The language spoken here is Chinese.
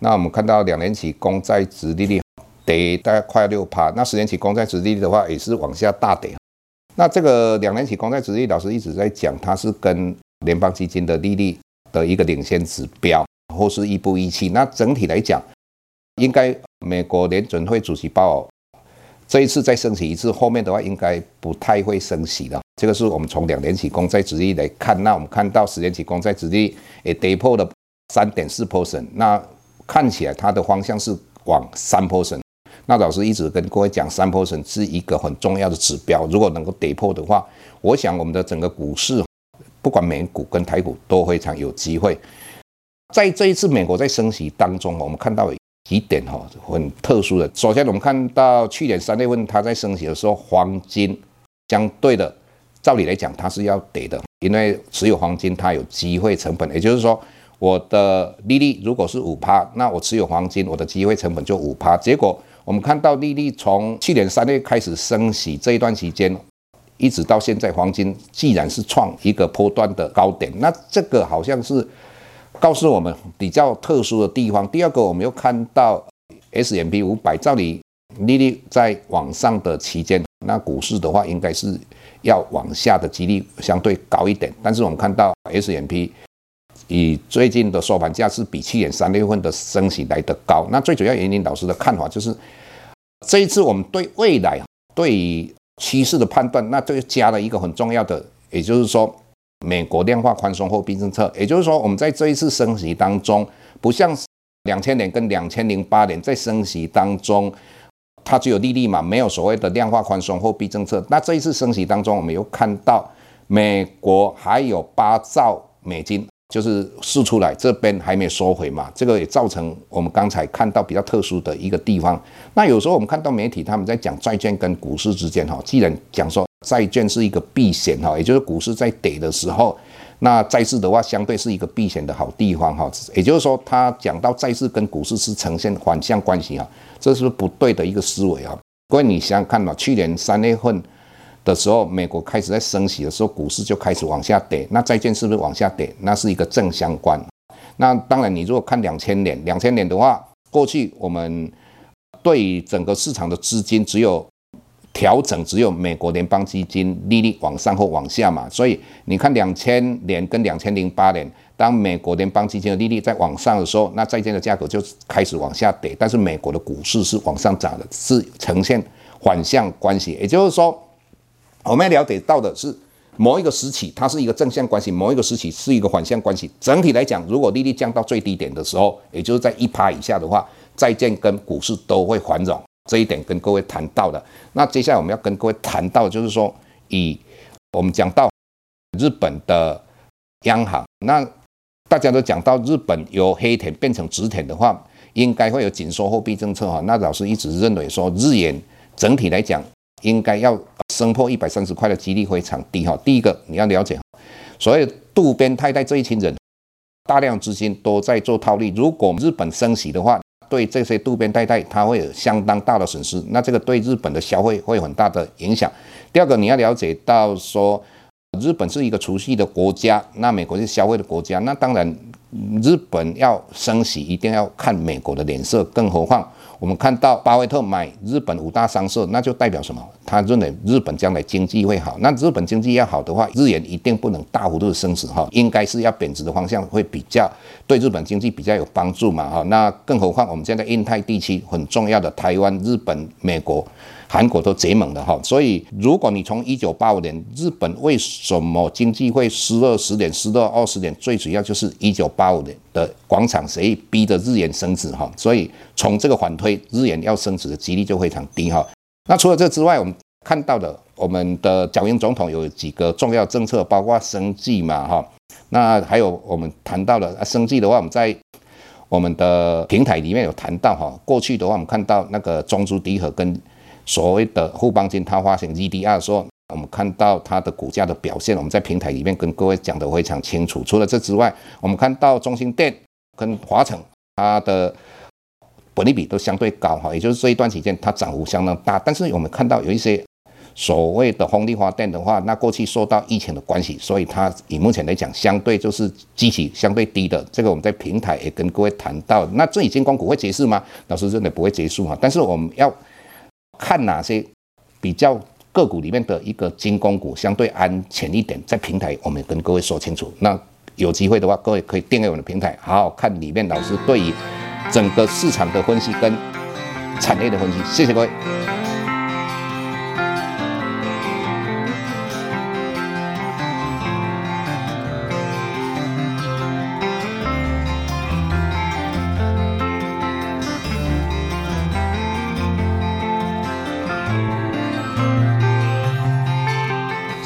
那我们看到两年期公债殖利率跌大概快六趴，那十年期公债殖利率的话也是往下大跌。那这个两年期公债殖利率，老师一直在讲，它是跟联邦基金的利率的一个领先指标，或是一步亦趋。那整体来讲，应该美国联准会主席鲍尔这一次再升息一次，后面的话应该不太会升息了。这个是我们从两年期公债殖利率来看。那我们看到十年期公债殖利率也跌破了三点四 percent，那。看起来它的方向是往三破损那老师一直跟各位讲，三破损是一个很重要的指标，如果能够跌破的话，我想我们的整个股市，不管美股跟台股都非常有机会。在这一次美国在升息当中，我们看到几点哈很特殊的。首先，我们看到去年三月份它在升息的时候，黄金相对的，照理来讲它是要跌的，因为持有黄金它有机会成本，也就是说。我的利率如果是五趴，那我持有黄金，我的机会成本就五趴。结果我们看到利率从去年三月开始升息这一段时间，一直到现在，黄金既然是创一个波段的高点，那这个好像是告诉我们比较特殊的地方。第二个，我们又看到 S M P 五百，照理利率在往上的期间，那股市的话应该是要往下的几率相对高一点。但是我们看到 S M P。以最近的收盘价是比去年三月份的升息来得高，那最主要原因，老师的看法就是，这一次我们对未来对于趋势的判断，那就加了一个很重要的，也就是说，美国量化宽松货币政策，也就是说，我们在这一次升息当中，不像两千年跟两千零八年在升息当中，它只有利率嘛，没有所谓的量化宽松货币政策。那这一次升息当中，我们又看到美国还有八兆美金。就是试出来，这边还没收回嘛，这个也造成我们刚才看到比较特殊的一个地方。那有时候我们看到媒体他们在讲债券跟股市之间哈，既然讲说债券是一个避险哈，也就是股市在跌的时候，那债市的话相对是一个避险的好地方哈。也就是说，他讲到债市跟股市是呈现反向关系啊，这是不对的一个思维啊。各位你想想看嘛，去年三月份。的时候，美国开始在升息的时候，股市就开始往下跌。那债券是不是往下跌？那是一个正相关。那当然，你如果看两千年，两千年的话，过去我们对整个市场的资金只有调整，只有美国联邦基金利率往上或往下嘛。所以你看两千年跟两千零八年，当美国联邦基金的利率在往上的时候，那债券的价格就开始往下跌。但是美国的股市是往上涨的，是呈现反向关系。也就是说。我们要了解到的是，某一个时期它是一个正向关系，某一个时期是一个反向关系。整体来讲，如果利率降到最低点的时候，也就是在一趴以下的话，债券跟股市都会繁荣。这一点跟各位谈到的。那接下来我们要跟各位谈到，就是说，以我们讲到日本的央行，那大家都讲到日本由黑田变成直田的话，应该会有紧缩货币政策哈。那老师一直认为说，日元整体来讲应该要升破一百三十块的几率非常低哈。第一个你要了解，所谓渡边太太这一群人，大量资金都在做套利。如果日本升息的话，对这些渡边太太他会有相当大的损失，那这个对日本的消费会有很大的影响。第二个你要了解到说，日本是一个储蓄的国家，那美国是消费的国家，那当然。日本要升息，一定要看美国的脸色。更何况，我们看到巴菲特买日本五大商社，那就代表什么？他认为日本将来经济会好。那日本经济要好的话，日元一定不能大幅度的升值哈，应该是要贬值的方向会比较对日本经济比较有帮助嘛哈。那更何况我们现在印太地区很重要的台湾、日本、美国。韩国都结盟的哈，所以如果你从一九八五年日本为什么经济会失落十点、失落二十点，最主要就是一九八五年的广场协议逼着日元升值哈，所以从这个反推，日元要升值的几率就非常低哈。那除了这之外，我们看到的我们的小英总统有几个重要政策，包括生计嘛哈，那还有我们谈到了生计的话，我们在我们的平台里面有谈到哈，过去的话我们看到那个中租迪和跟所谓的富邦金，它发行 E D R 的时候，我们看到它的股价的表现，我们在平台里面跟各位讲得非常清楚。除了这之外，我们看到中兴电跟华城，它的本利比都相对高哈，也就是这一段期间它涨幅相当大。但是我们看到有一些所谓的风力发电的话，那过去受到疫情的关系，所以它以目前来讲，相对就是基期相对低的。这个我们在平台也跟各位谈到，那这已经光股会结束吗？老师认为不会结束哈，但是我们要。看哪些比较个股里面的一个军工股相对安全一点，在平台我们跟各位说清楚。那有机会的话，各位可以订阅我们的平台，好好看里面老师对于整个市场的分析跟产业的分析。谢谢各位。